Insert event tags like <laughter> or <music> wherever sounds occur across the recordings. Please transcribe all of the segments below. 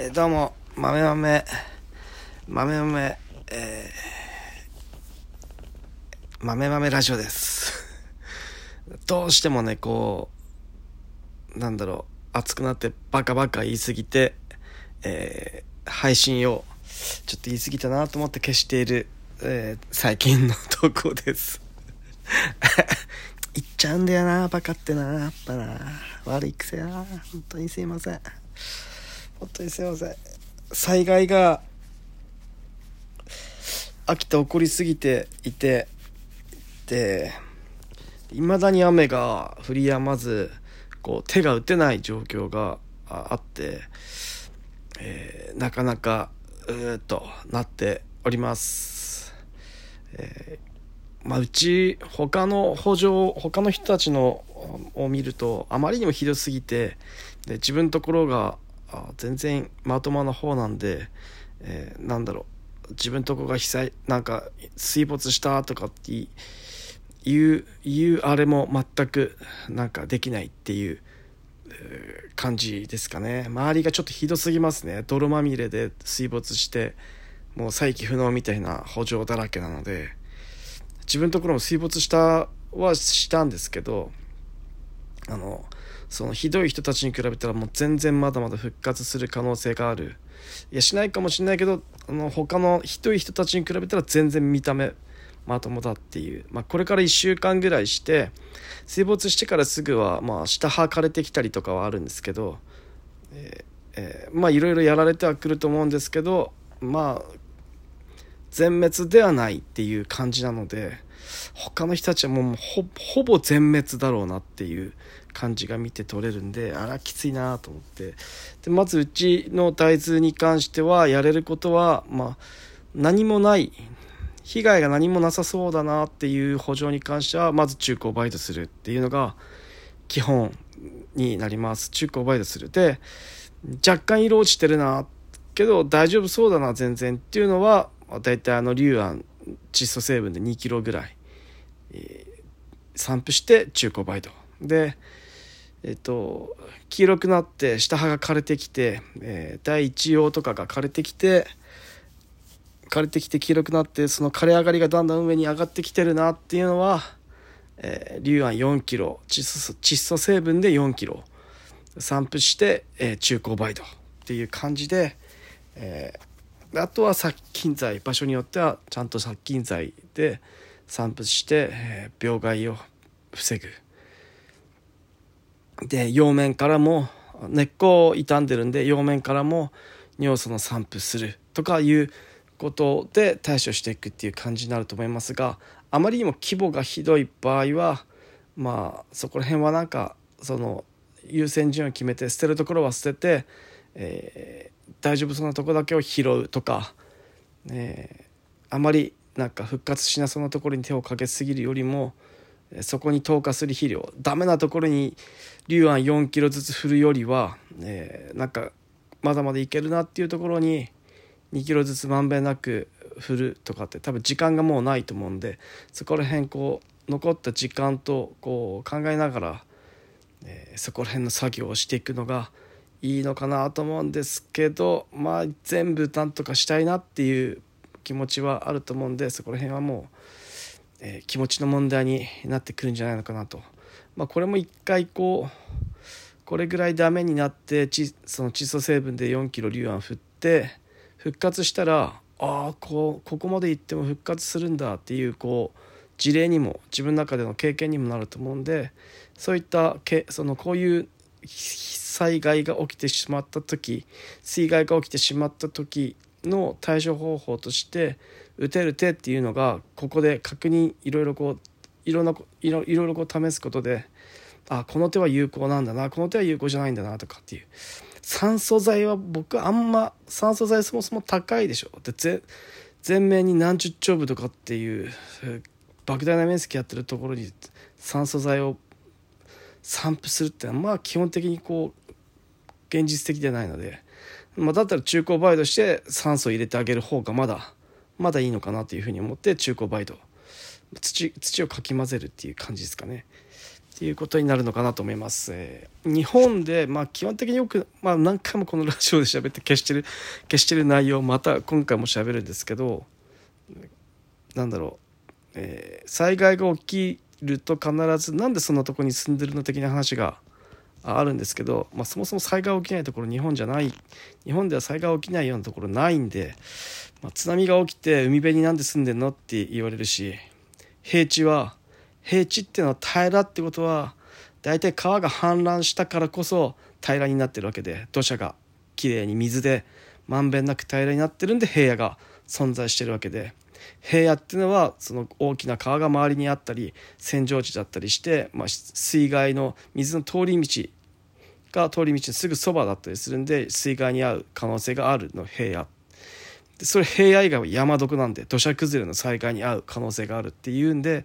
えーどうも、豆豆、豆豆、えー、豆豆ラジオです。<laughs> どうしてもね、こう、なんだろう、熱くなってバカバカ言いすぎて、えー配信をちょっと言い過ぎたなと思って消している、えー最近の投稿です。<laughs> 言っちゃうんだよな、バカってな、やっぱな。悪い癖やな。本当にすいません。本当にすいません。災害が、秋田起こりすぎていて、で、未だに雨が降り止まず、こう、手が打てない状況がああって、えーなかなか、うーっとなっております。えーまあ、うち他の補助他の人たちのを見るとあまりにもひどすぎてで自分のところがあ全然まともな方なんで、えーなんだろう。自分とこが被災なんか水没したとかっていういうあれも全くなんかできないっていうえー感じですかね。周りがちょっとひどすぎますね。泥まみれで水没してもう再起不能みたいな補助だらけなので自分のところも水没したはしたんですけどあのそのひどい人たちに比べたらもう全然まだまだ復活する可能性がある。いやしないかもしれないけどあの他のひどい人たちに比べたら全然見た目まともだっていう、まあ、これから1週間ぐらいして水没してからすぐは、まあ、下はかれてきたりとかはあるんですけど、えーえーまあいろいろやられてはくると思うんですけどまあ全滅ではないっていう感じなので他の人たちはもうほぼ全滅だろうなっていう感じが見て取れるんであらきついなと思って。でまずうちの大豆に関してはやれることはまあ何もない。被害が何もなさそうだなっていう補助に関してはまず中古をバイトするっていうのが基本になります。中古をバイトする。で若干色落ちてるなけど大丈夫そうだな全然っていうのは大体あの硫酸窒素成分で2キロぐらい、えー散布して中古バイト。でえっと黄色くなって下葉が枯れてきて、えー第一葉とかが枯れてきて枯れてきて黄色くなってその枯れ上がりがだんだん上に上がってきてるなっていうのは、えー、硫酸4キロ窒素窒素成分で4キロ散布して、えー中古バイトっていう感じで、えーあとは殺菌剤。場所によってはちゃんと殺菌剤で散布して、えー病害を防ぐ。で葉面からも根っこを傷んでるんで葉面からも尿素の散布するとかいうことで対処していくっていう感じになると思いますがあまりにも規模がひどい場合はまあそこら辺はなんかその優先順位を決めて捨てるところは捨てて、えー大丈夫そうなとこだけを拾うとか、えーあまりなんか復活しなそうなところに手をかけすぎるよりもそこに投下する肥料ダメなところに硫酸4キロずつ振るよりは、えーなんかまだまだいけるなっていうところに2キロずつまんべんなく振るとかって多分時間がもうないと思うんでそこら辺こう残った時間とこう考えながら、えーそこら辺の作業をしていくのがいいのかなと思うんですけどまあ全部なんとかしたいなっていう気持ちはあると思うんでそこら辺はもう、えー気持ちの問題になってくるんじゃないのかなと。まあ、これも一回こうこれぐらいダメになってちその窒素成分で4キロ硫酸振って復活したらああこうここまでいっても復活するんだっていうこう事例にも自分の中での経験にもなると思うんでそういったけそのこういう災害が起きてしまった時水害が起きてしまった時の対処方法として打てる手っていうのがここで確認いろいろこういろんないろいろこう試すことであこの手は有効なんだなこの手は有効じゃないんだなとかっていう。酸素剤は僕あんま酸素剤そもそも高いでしょ。でぜ全面に何十兆部とかっていう莫大な面積やってるところに酸素剤を散布するってのはまあ基本的にこう現実的ではないので、まあ、だったら中古バイトして酸素を入れてあげる方がまだまだいいのかなというふうに思って中古バイト土土をかき混ぜるっていう感じですかねっていうことになるのかなと思います。えー、日本で、まあ、基本的によく、まあ、何回もこのラジオで喋って消してる消してる内容また今回も喋るんですけどなんだろう、えー、災害が起きると必ずなんでそんなとこに住んでるの的な話があるんですけど、まあ、そもそも災害起きないところ日本じゃない。日本では災害起きないようなところないんで、まあ、津波が起きて海辺になんで住んでんのって言われるし平地は平地っていうのは平らってことは大体川が氾濫したからこそ平らになってるわけで土砂がきれいに水でまんべんなく平らになってるんで平野が存在してるわけで。平野っていうのはその大きな川が周りにあったり扇状地だったりして、まあ、水害の水の通り道が通り道のすぐそばだったりするんで水害に遭う可能性があるの平野。でそれ平野以外は山毒なんで土砂崩れの災害に遭う可能性があるっていうんで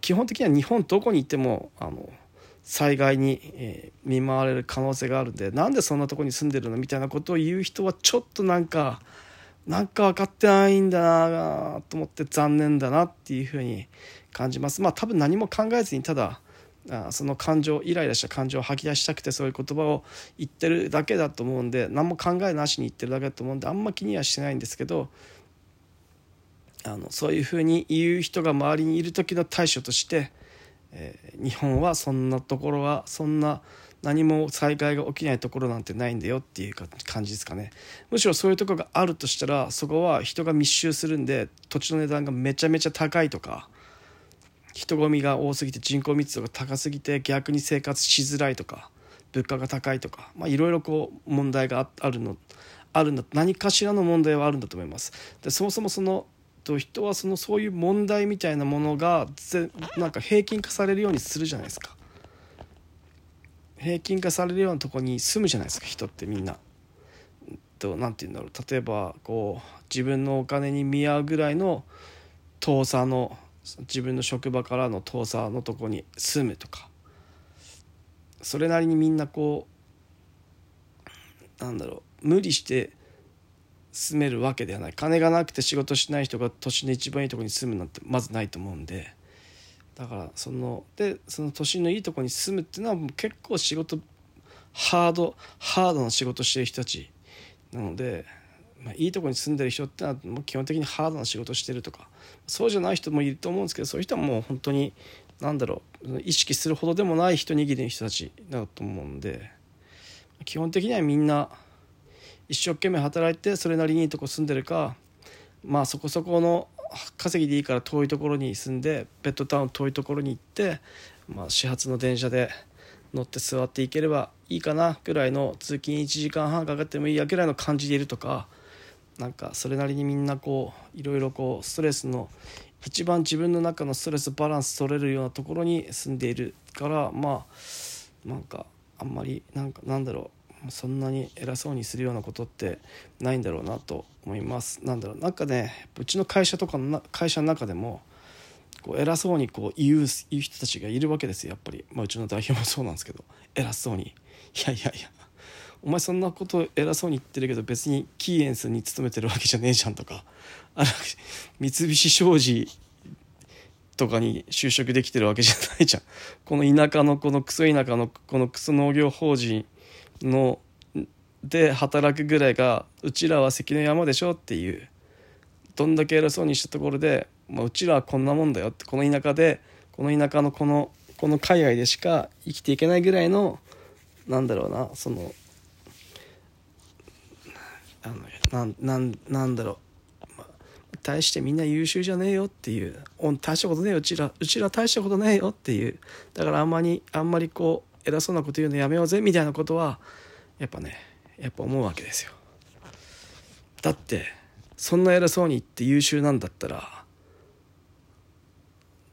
基本的には日本どこに行ってもあの災害に、えー、見舞われる可能性があるんでなんでそんなとこに住んでるのみたいなことを言う人はちょっとなんかなんか分かってないんだなと思って残念だなっていうふうに感じます。まあ多分何も考えずにただその感情イライラした感情を吐き出したくてそういう言葉を言ってるだけだと思うんで何も考えなしに言ってるだけだと思うんであんま気にはしてないんですけどあのそういうふうに言う人が周りにいる時の対処として、えー、日本はそんなところはそんな何も災害が起きないところなんてないんだよっていう感じですかねむしろそういうとこがあるとしたらそこは人が密集するんで土地の値段がめちゃめちゃ高いとか人混みが多すぎて人口密度が高すぎて逆に生活しづらいとか物価が高いとかいろいろこう問題があるのあるんだ何かしらの問題はあるんだと思います。でそもそもそのと人はそのそういう問題みたいなものがなんか平均化されるようにするじゃないですか。平均化されるようなとこに住むじゃないですか人ってみんな。と何て言うんだろう。例えばこう自分のお金に見合うぐらいの遠さの自分の職場からの遠さのとこに住むとか。それなりにみんなこうなんだろう。無理して住めるわけではない。金がなくて仕事しない人が都心の一番いいとこに住むなんてまずないと思うんで。だからそのでその都心のいいとこに住むっていうのは結構仕事ハードハードな仕事してる人たちなのでまあ、いいとこに住んでる人ってのはもう基本的にハードな仕事してるとかそうじゃない人もいると思うんですけどそういう人はもう本当に何だろう意識するほどでもない一握りの人たちだと思うんで基本的にはみんな一生懸命働いてそれなりにいいとこ住んでるかまあそこそこの稼ぎでいいから遠いところに住んでベッドタウン遠いところに行って、まあ、始発の電車で乗って座っていければいいかなぐらいの通勤1時間半かかってもいいやぐらいの感じでいるとかなんかそれなりにみんなこういろいろこうストレスの一番自分の中のストレスバランス取れるようなところに住んでいるからまあなんかあんまりなんかなんだろうそんなに偉そうにするようなことってないんだろうなと思います。なんだろう。なんかねうちの会社とかの会社の中でもこう偉そうにこう言う言う人たちがいるわけですよやっぱり、まあ、うちの代表もそうなんですけど。偉そうに。いやいやいや。お前そんなこと偉そうに言ってるけど別にキーエンスに勤めてるわけじゃねえじゃんとか。あら三菱商事とかに就職できてるわけじゃないじゃん。この田舎のこのクソ田舎のこのクソ農業法人ので働くぐらいがうちらは関の山でしょっていう。どんだけ偉そうにしたところで、まあ、うちらはこんなもんだよって。この田舎でこの田舎のこのこの海外でしか生きていけないぐらいのなんだろうなそのあのなんなんなんだろう、まあ、大してみんな優秀じゃねえよっていう。大したことねえようちらうちら大したことねえよっていう。だからあんまりあんまりこう偉そうなこと言うのやめようぜみたいなことはやっぱねやっぱ思うわけですよ。だってそんな偉そうに言って優秀なんだったら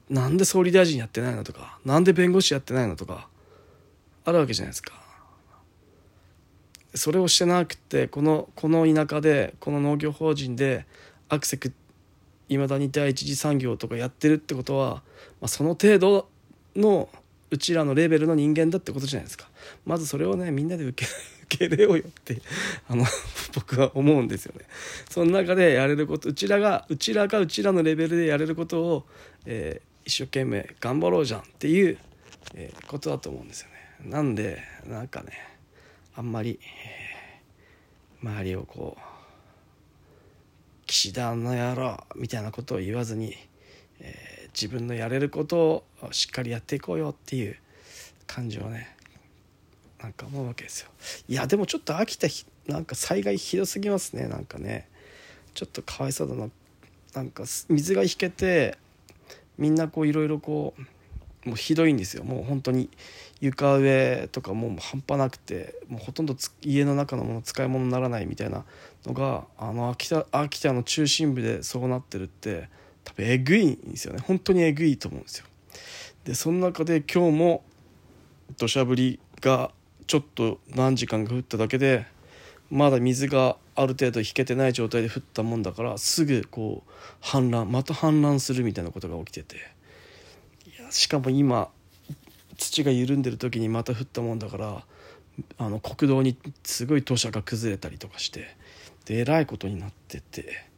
なんで総理大臣やってないのとかなんで弁護士やってないのとかあるわけじゃないですか。それをしてなくてこのこの田舎でこの農業法人でアクセクいまだに第一次産業とかやってるってことは、まあ、その程度のうちらのレベルの人間だってことじゃないですか。まずそれをねみんなで受けけ入れようよってあの <laughs> 僕は思うんですよねその中でやれることうちらがうちらがうちらのレベルでやれることを、えー、一生懸命頑張ろうじゃんっていうえー、ことだと思うんですよね。なんでなんかねあんまり、えー、周りをこう岸田の野郎みたいなことを言わずに、えー、自分のやれることをしっかりやっていこうよっていう感じをねなんか思うわけですよ。いやでもちょっと秋田なんか災害ひどすぎますね。なんかね。ちょっとかわいそうだな。なんか水が引けてみんなこういろいろこうもうひどいんですよ。もう本当に床上とかもう半端なくてもうほとんど家の中のもの使い物にならないみたいなのがあの秋田秋田の中心部でそうなってるって多分えぐいんですよね。本当にえぐいと思うんですよ。でその中で今日も土砂降りがちょっと何時間か降っただけでまだ水がある程度引けてない状態で降ったもんだからすぐこう氾濫また氾濫するみたいなことが起きてて。しかも今土が緩んでる時にまた降ったもんだからあの国道にすごい土砂が崩れたりとかしてでえらいことになってて。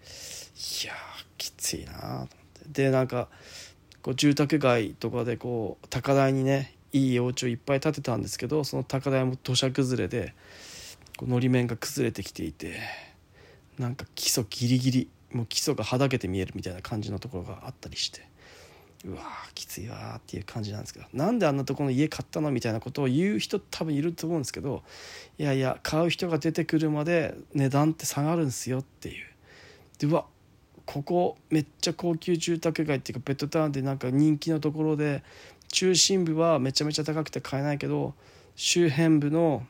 いやきついなと思って。でなんかこう住宅街とかでこう高台にねいいお家をいっぱい建てたんですけどその高台も土砂崩れでこうのり面が崩れてきていてなんか基礎ギリギリもう基礎がはだけて見えるみたいな感じのところがあったりしてうわーきついわっていう感じなんですけどなんであんなとこの家買ったのみたいなことを言う人多分いると思うんですけどいやいや買う人が出てくるまで値段って下がるんすよっていう。でうわここめっちゃ高級住宅街っていうかベッドタウンでなんか人気のところで中心部はめちゃめちゃ高くて買えないけど周辺部の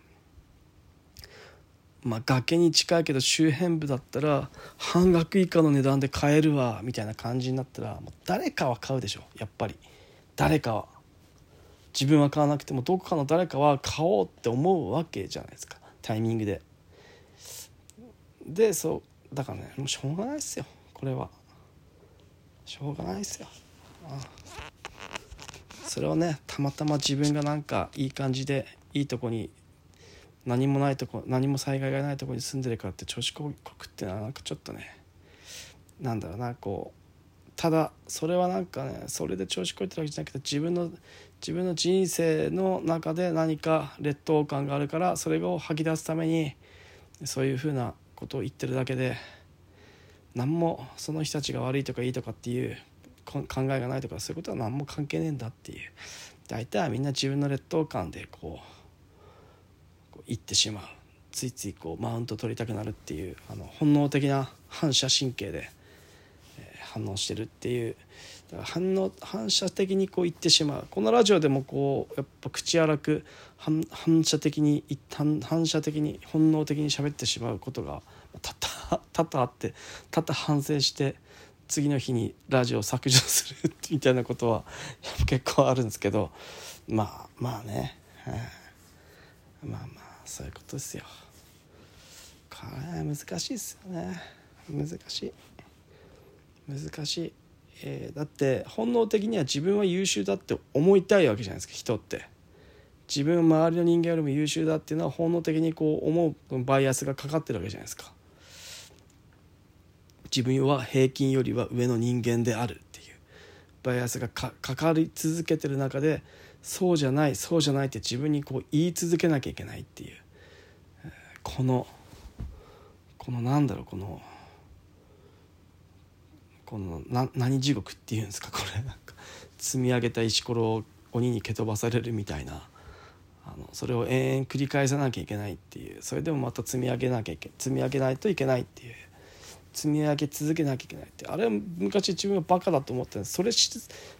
まあ崖に近いけど周辺部だったら半額以下の値段で買えるわみたいな感じになったらもう誰かは買うでしょやっぱり。誰かは。自分は買わなくてもどこかの誰かは買おうって思うわけじゃないですか。タイミングで。でそうだからねもうしょうがないっすよこれは。しょうがないっすよ。ああ。それをねたまたま自分がなんかいい感じでいいとこに何もないとこ何も災害がないとこに住んでるからって調子こくってのはなんかちょっとねなんだろうなこうただそれはなんかねそれで調子こいてるわけじゃなくて自分の自分の人生の中で何か劣等感があるからそれを吐き出すためにそういうふうなことを言ってるだけで何もその人たちが悪いとかいいとかっていう考えがないとかそういうことは何も関係ねえんだっていう。大体はみんな自分の劣等感でこうこう言ってしまう。ついついこうマウント取りたくなるっていうあの本能的な反射神経で、えー、反応してるっていう。だから反応反射的にこう言ってしまう。このラジオでもこうやっぱ口荒く反射的に反反射的に本能的に喋ってしまうことが多々 <laughs> 多々あって多々反省して次の日にラジオ削除するみたいなことは結構あるんですけどまあまあね、まあまあそういうことですよ。これ難しいっすよね。難しい。難しい、えー、だって本能的には自分は優秀だって思いたいわけじゃないですか人って。自分周りの人間よりも優秀だっていうのは本能的にこう思うバイアスがかかってるわけじゃないですか。自分は平均よりは上の人間であるっていう。バイアスがかかり続けてる中でそうじゃないそうじゃないって自分にこう言い続けなきゃいけないっていう。このこのなんだろうこのこのな何地獄っていうんですか？これ。なんか積み上げた石ころを鬼に蹴飛ばされるみたいな。あのそれを延々繰り返さなきゃいけないっていう。それでもまた積み上げなきゃいけ積み上げないといけないっていう。積み上げ続けなきゃいけないって。あれは昔自分はバカだと思ってそれし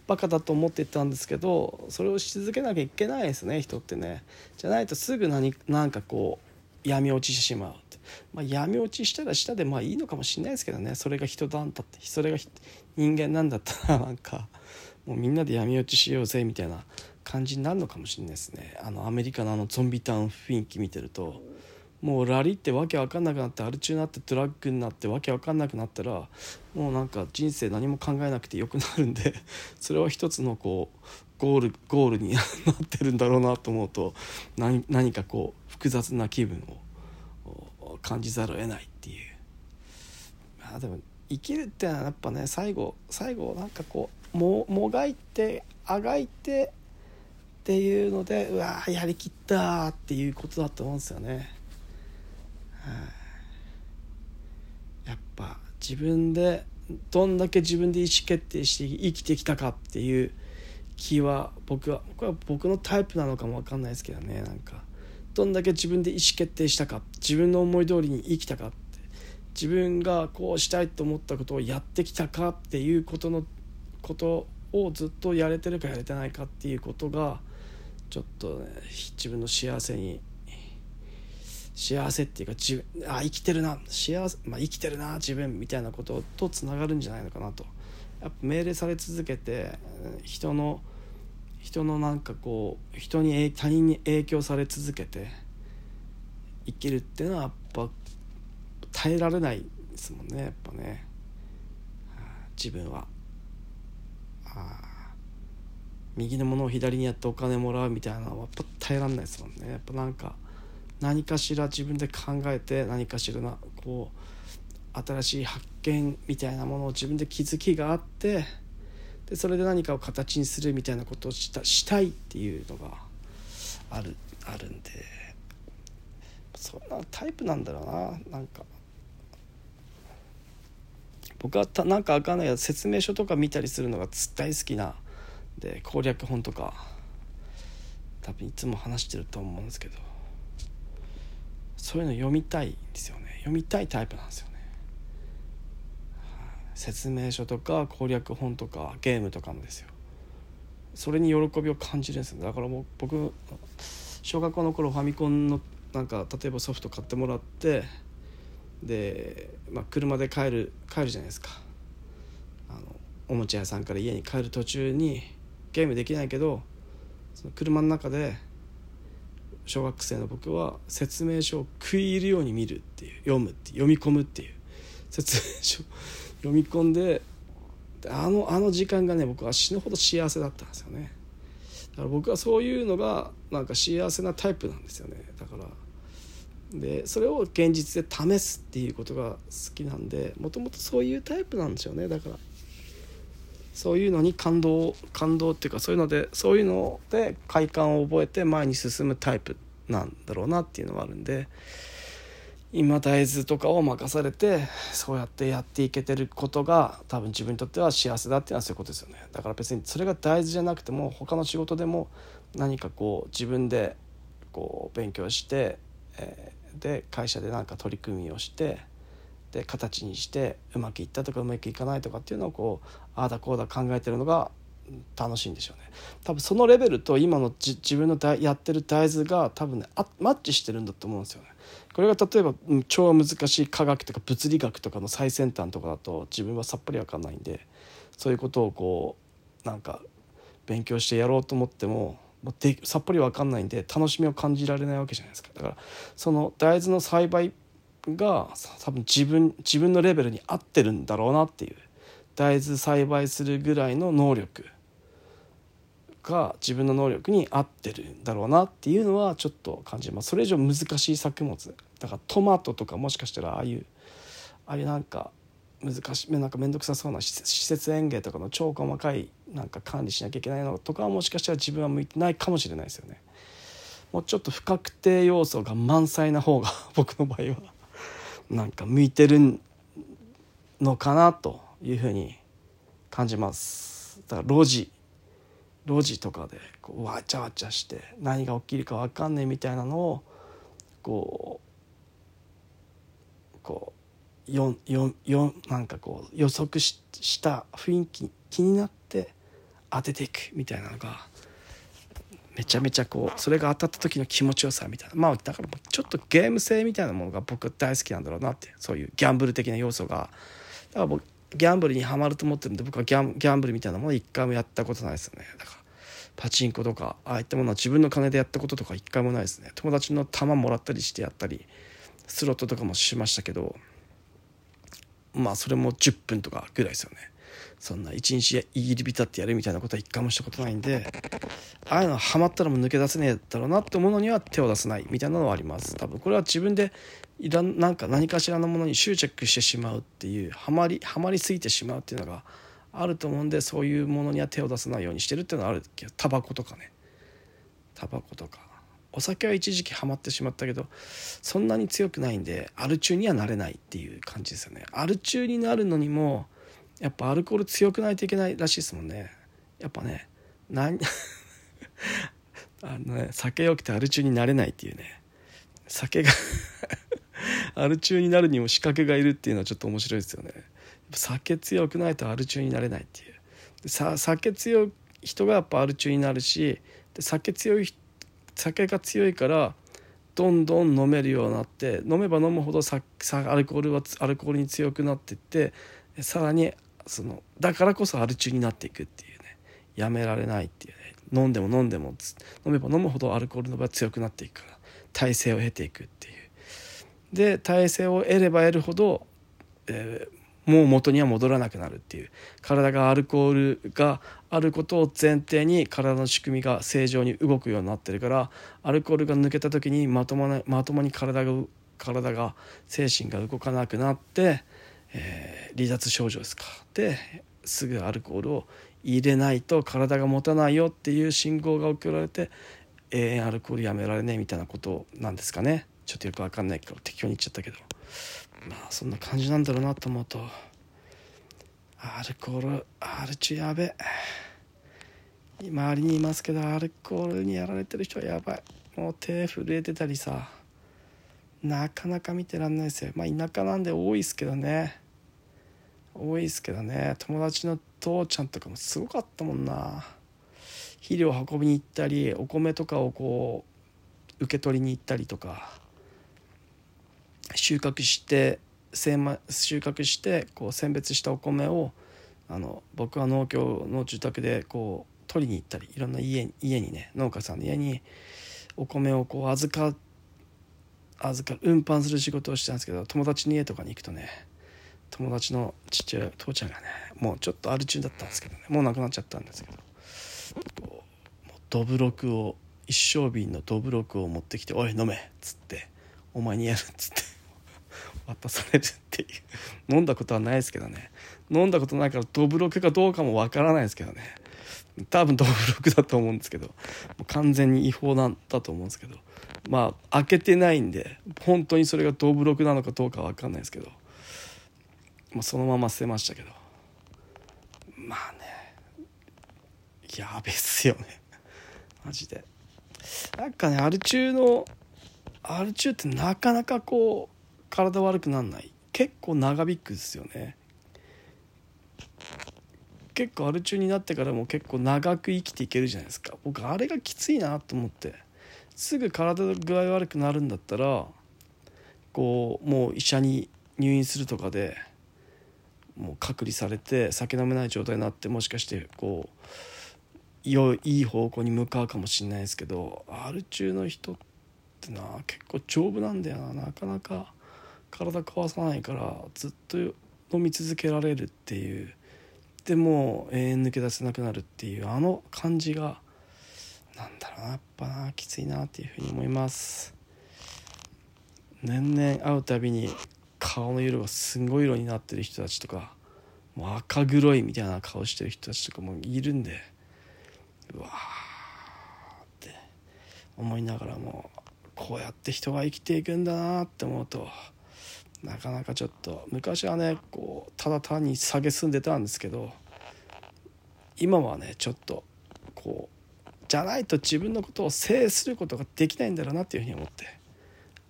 バカだと思ってたんですけどそれをし続けなきゃいけないですね人ってね。じゃないとすぐ何なんかこう闇落ちしてしまうまあ、闇落ちしたらしたでまあいいのかもしれないですけどね。それが人だんだって。それが人間なんだったら <laughs> なんかもうみんなで闇落ちしようぜみたいな感じになるのかもしれないですね。あのアメリカのあのゾンビタウン雰囲気見てると。もうラリってわけわかんなくなってアル中になってドラッグになってわけわかんなくなったらもうなんか人生何も考えなくてよくなるんで <laughs> それは一つのこうゴールゴールになってるんだろうなと思うと何何かこう複雑な気分を感じざるを得ないっていう。まあでも生きるってのはやっぱね最後最後なんかこうももがいてあがいてっていうのでうわやりきったっていうことだと思うんですよね。やっぱ自分でどんだけ自分で意思決定して生きてきたかっていう気は僕は僕は僕のタイプなのかも分かんないですけどねなんか。どんだけ自分で意思決定したか自分の思い通りに生きたかって自分がこうしたいと思ったことをやってきたかっていうことのことをずっとやれてるかやれてないかっていうことがちょっとね自分の幸せに幸せっていうか自分あ生きてるな幸せ、まあ、生きてるな自分みたいなこととつながるんじゃないのかなと。やっぱ命令され続けて人の人のなんかこう人に他人に影響され続けて生きるっていうのはやっぱ耐えられないですもんねやっぱね。自分は。右のものを左にやってお金もらうみたいなのはやっぱ耐えられないですもんね。やっぱなんか何かしら自分で考えて何かしらなこう新しい発見みたいなものを自分で気づきがあってでそれで何かを形にするみたいなことをしたしたいっていうのがあるあるんでそんなタイプなんだろうななんか。僕はたなんか分かんないけど説明書とか見たりするのが大好きなで攻略本とか多分いつも話してると思うんですけど。そういうの読みたいんですよね。読みたいタイプなんですよね、説明書とか攻略本とかゲームとかもですよ。それに喜びを感じるんですよ。だからもう僕小学校の頃ファミコンのなんか例えばソフト買ってもらってで、まあ、車で帰る帰るじゃないですか。あのおもちゃ屋さんから家に帰る途中にゲームできないけどその車の中で小学生の僕は説明書を食い入るように見るっていう読むって読み込むっていう説明書読み込んであのあの時間がね僕は死ぬほど幸せだったんですよね。だから僕はそういうのがなんか幸せなタイプなんですよね。だからでそれを現実で試すっていうことが好きなんでもともとそういうタイプなんですよね。だからそういうのに感動感動っていうかそういうのでそういうので快感を覚えて前に進むタイプ。なんだろうなっていうのがあるんで今大豆とかを任されてそうやってやっていけてることが多分自分にとっては幸せだっていうのはそういうことですよね。だから別にそれが大豆じゃなくても他の仕事でも何かこう自分でこう勉強して、えで会社で何か取り組みをしてで形にしてうまくいったとかうまくいかないとかっていうのをこうああだこうだ考えてるのが楽しいんでしょうね。多分そのレベルと今の自分のやってる大豆が多分ねマッチしてるんだと思うんですよね。これが例えば超難しい科学とか物理学とかの最先端とかだと自分はさっぱり分かんないんでそういうことをこうなんか勉強してやろうと思ってもでさっぱり分かんないんで楽しみを感じられないわけじゃないですか。だからその大豆の栽培が多分自分自分のレベルに合ってるんだろうなっていう大豆栽培するぐらいの能力。が自分の能力に合ってるんだろうなっていうのはちょっと感じますそれ以上難しい作物だからトマトとかもしかしたらああいうああいうなんか難しいなんか面倒くさそうな施設園芸とかの超細かいなんか管理しなきゃいけないのとかはもしかしたら自分は向いてないかもしれないですよね。もうちょっと不確定要素が満載な方が <laughs> 僕の場合はなんか向いてるのかなというふうに感じます。だから路地路地とかでこうわちゃわちゃして何が起きるか分かんないみたいなのをこうこうよよよなんかこう予測しした雰囲気気になって当てていくみたいなのがめちゃめちゃこうそれが当たった時の気持ちよさみたいな。まあだからちょっとゲーム性みたいなものが僕大好きなんだろうなってそういうギャンブル的な要素が。だから僕ギャンブルにはまると思ってるんで僕はギャンギャンブルみたいなもの一回もやったことないですよね。だからパチンコとかああいったものは自分の金でやったこととか一回もないですね。友達の玉もらったりしてやったりスロットとかもしましたけどまあそれも10分とかぐらいですよね。そんな一日握り浸ってやるみたいなことは一回もしたことないんでああいうのハマったらもう抜け出せねえだろうなって思うのには手を出せないみたいなのはあります。多分。これは自分でいらんなんか何かしらのものに執着してしまうっていうハマりハマりすぎてしまうっていうのがあると思うんでそういうものには手を出さないようにしてるっていうのはあるけどタバコとかね。タバコとか。お酒は一時期ハマってしまったけどそんなに強くないんでアル中にはなれないっていう感じですよね。アル中になるのにもやっぱアルコール強くないといけないらしいですもんね。やっぱね何あのね酒よくてアル中になれないっていうね。酒が <laughs> アル中になるにも資格がいるっていうのはちょっと面白いですよね。酒強くないとアル中になれないっていう。さ酒強い人がやっぱアル中になるしで酒強い酒が強いからどんどん飲めるようになって飲めば飲むほどささアルコールはアルコールに強くなっていってさらにそのだからこそアル中になっていくっていうね。やめられないっていうね。飲んでも飲んでも飲めば飲むほどアルコールの場合強くなっていくから。耐性を経ていくっていう。で耐性を得れば得るほど、えー、もう元には戻らなくなるっていう。体がアルコールがあることを前提に体の仕組みが正常に動くようになってるからアルコールが抜けた時にまともなまともに体が体が精神が動かなくなって、えー、離脱症状ですか。ですぐアルコールを入れないと体が持たないよっていう信号が送られて永遠アルコールやめられねえみたいなことなんですかね。ちょっとよく分かんないけど適当に言っちゃったけど。まあそんな感じなんだろうなと思うと。アルコールアルチやべ周りにいますけどアルコールにやられてる人はやばい。もう手震えてたりさ。なかなか見てらんないですよ。まあ田舎なんで多いっすけどね。多いっすけどね。友達の父ちゃんとかもすごかったもんな。肥料運びに行ったりお米とかをこう受け取りに行ったりとか収穫して収穫してこう選別したお米をあの僕は農協の住宅でこう取りに行ったりいろんな家家にね農家さんの家にお米をこう預かって預かる運搬する仕事をしてたんですけど友達の家とかに行くとね友達の父親父ちゃんがねもうちょっとアル中だったんですけどねもう亡くなっちゃったんですけどこうどぶろくを一升瓶のどぶろくを持ってきて「おい飲め」っつって「お前にやる」っつって <laughs> 渡されるっていう。飲んだことはないですけどね。飲んだことないからどぶろくかどうかもわからないですけどね。多分どぶろくだと思うんですけど完全に違法なんだと思うんですけど。まあ開けてないんで本当にそれがどぶろくなのかどうかわかんないですけど、まあ、そのまま捨てましたけど。まあねやべっすよね。<laughs> マジで。なんかねアル中のアル中ってなかなかこう体悪くなんない。結構長引くですよね。結構アル中になってからも結構長く生きていけるじゃないですか。僕あれがきついなと思って。すぐ体の具合悪くなるんだったらこうもう医者に入院するとかでもう隔離されて酒飲めない状態になってもしかしてこういい方向に向かうかもしれないですけどアル中の人ってな結構丈夫なんだよな。なかなか体壊さないからずっと飲み続けられるっていう。でも永遠抜け出せなくなるっていうあの感じがなんだろうな。やっぱなきついなっていうふうに思います。年々会うたびに顔の色がすごい色になってる人たちとかもう赤黒いみたいな顔してる人たちとかもいるんでうわーって思いながらもこうやって人が生きていくんだなって思うとなかなかちょっと昔はねこうただ単に蔑んでたんですけど今はねちょっとこうじゃないと自分のことを制することができないんだろうなっていうふうに思って。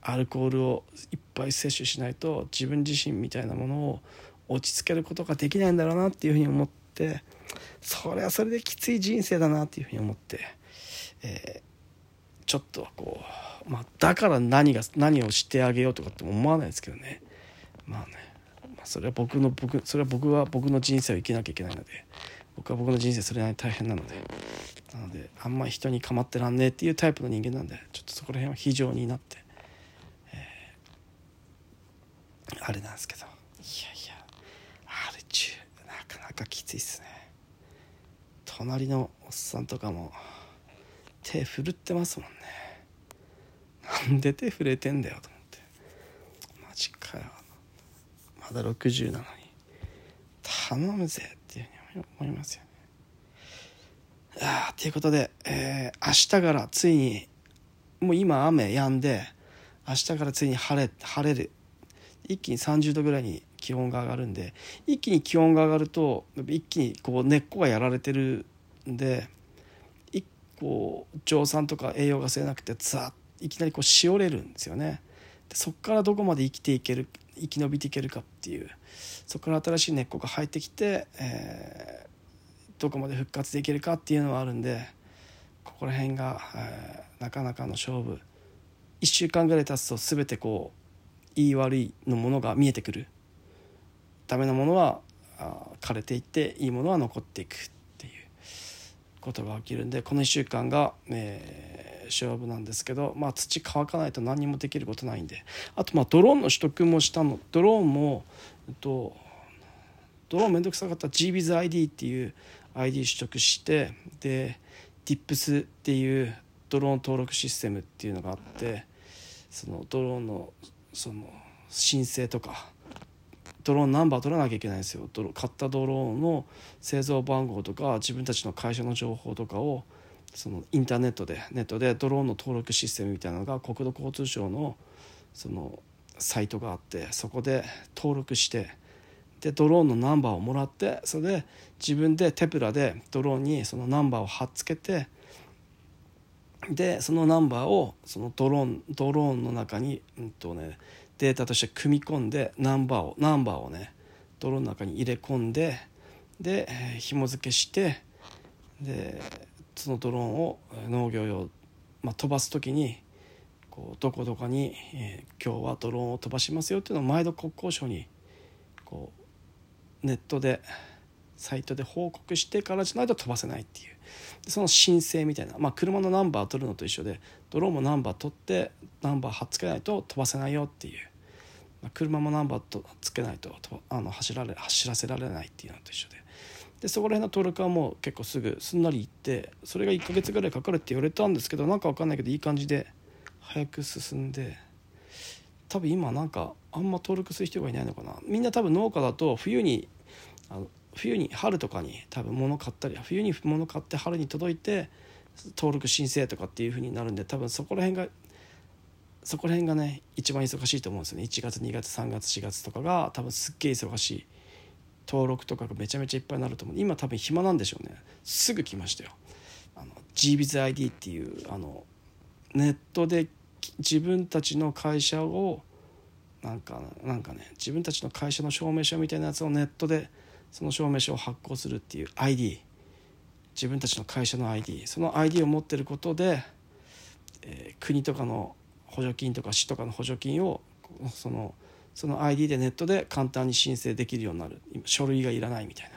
アルコールをいっぱい摂取しないと自分自身みたいなものを落ち着けることができないんだろうなっていうふうに思ってそれはそれできつい人生だなっていうふうに思って、えー、ちょっとこう、まあ、だから何が何をしてあげようとかって思わないですけどね。まあね、まあ、それは僕の僕それは僕は僕の人生を生きなきゃいけないので僕は僕の人生それなりに大変なのでなのであんまり人に構ってらんねえっていうタイプの人間なんでちょっとそこら辺は非常になって、えー、あれなんですけど。いやいやあれ中なかなかきついっすね。隣のおっさんとかも手振るってますもんね。なんで手震えてんだよと思って。マジかよ。まだ60なのに。頼むぜ。思いますよねあということで、えー、明日からついにもう今雨止んで明日からついに晴れ晴れる一気に30度ぐらいに気温が上がるんで一気に気温が上がると一気にこう根っこがやられてるんで一個蒸散とか栄養が吸えなくてザッいきなりこうしおれるんですよね。でそこからどこまで生きていける生き延びていけるかっていうそこから新しい根っこが生えてきて、えー、どこまで復活できるかっていうのはあるんでここら辺が、えー、なかなかの勝負。1週間ぐらい経つと全てこういい悪いのものが見えてくる。ダメなものは枯れていっていいものは残っていくっていうことが起きるんでこの1週間が、えー、勝負なんですけど、まあ、土乾かないと何にもできることないんで。あとまあドローンの取得もしたの。ドローンも、えっと、ドローンめんどくさかった。GBizID っていう ID 取得してで DIPS っていうドローン登録システムっていうのがあってそのドローンのその申請とかドローンナンバー取らなきゃいけないんですよ。買ったドローンの製造番号とか自分たちの会社の情報とかをそのインターネットでネットでドローンの登録システムみたいなのが国土交通省のそのサイトがあってそこで登録してでドローンのナンバーをもらってそれで自分でテプラでドローンにそのナンバーを貼っつけてでそのナンバーをそのドローンドローンの中に、うんとね、データとして組み込んでナンバーをナンバーをねドローンの中に入れ込んでで紐付けしてでそのドローンを農業用、まあ、飛ばす時にこうどこどこに、えー、今日はドローンを飛ばしますよっていうのを毎度国交省にこうネットでサイトで報告してからじゃないと飛ばせないっていうその申請みたいな、まあ、車のナンバー取るのと一緒でドローンもナンバー取ってナンバー貼っつけないと飛ばせないよっていう、まあ、車もナンバーとつけないとあの走られ走らせられないっていうのと一緒で。でそこら辺の登録はもう結構すぐすんなりいってそれが1ヶ月ぐらいかかるって言われたんですけどなんか分かんないけどいい感じで早く進んで多分今なんかあんま登録する人がいないのかな。みんな多分農家だと冬にあの冬に春とかに多分物買ったり冬に物買って春に届いて登録申請とかっていう風になるんで多分そこら辺がそこら辺がね一番忙しいと思うんですよね。1月2月3月4月とかが多分すっげえ忙しい。登録とかがめちゃめちゃいっぱいになると思う。今多分暇なんでしょうね。すぐ来ましたよ。あの GBizID っていうあのネットで自分たちの会社をなんかなんかね自分たちの会社の証明書みたいなやつをネットでその証明書を発行するっていう ID 自分たちの会社の ID その ID を持ってることで、えー、国とかの補助金とか市とかの補助金をそのその ID でネットで簡単に申請できるようになる。書類がいらないみたいな。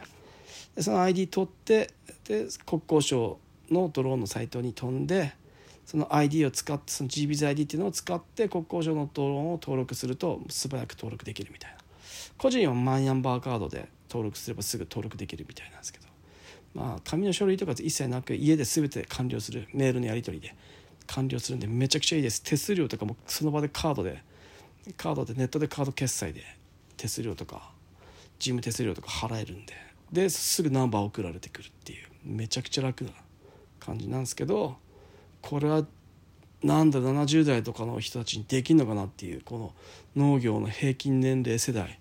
でその ID 取ってで国交省のドローンのサイトに飛んでその ID を使ってその GBizID っていうのを使って国交省のドローンを登録すると素早く登録できるみたいな。個人はマイナンバーカードで登録すればすぐ登録できるみたいなんですけど。まあ紙の書類とか一切なく家で全て完了する。メールのやり取りで完了するんでめちゃくちゃいいです。手数料とかもその場でカードでカードでネットでカード決済で手数料とか事務手数料とか払えるんで。ですぐナンバー送られてくるっていうめちゃくちゃ楽な感じなんですけどこれはなんだ70代とかの人たちにできんのかなっていうこの農業の平均年齢世代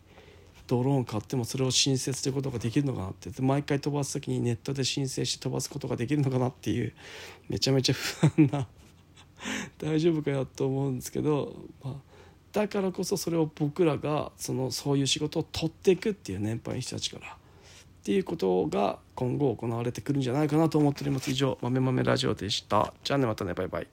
ドローン買ってもそれを申請することができるのかなって。毎回飛ばす時にネットで申請して飛ばすことができるのかなっていうめちゃめちゃ不安な大丈夫かよと思うんですけど、まあ、だからこそそれを僕らがそのそういう仕事を取っていくっていう年配の人たちからっていうことが今後行われてくるんじゃないかなと思っております。以上「豆豆ラジオ」でした。じゃあねまたね。バイバイ。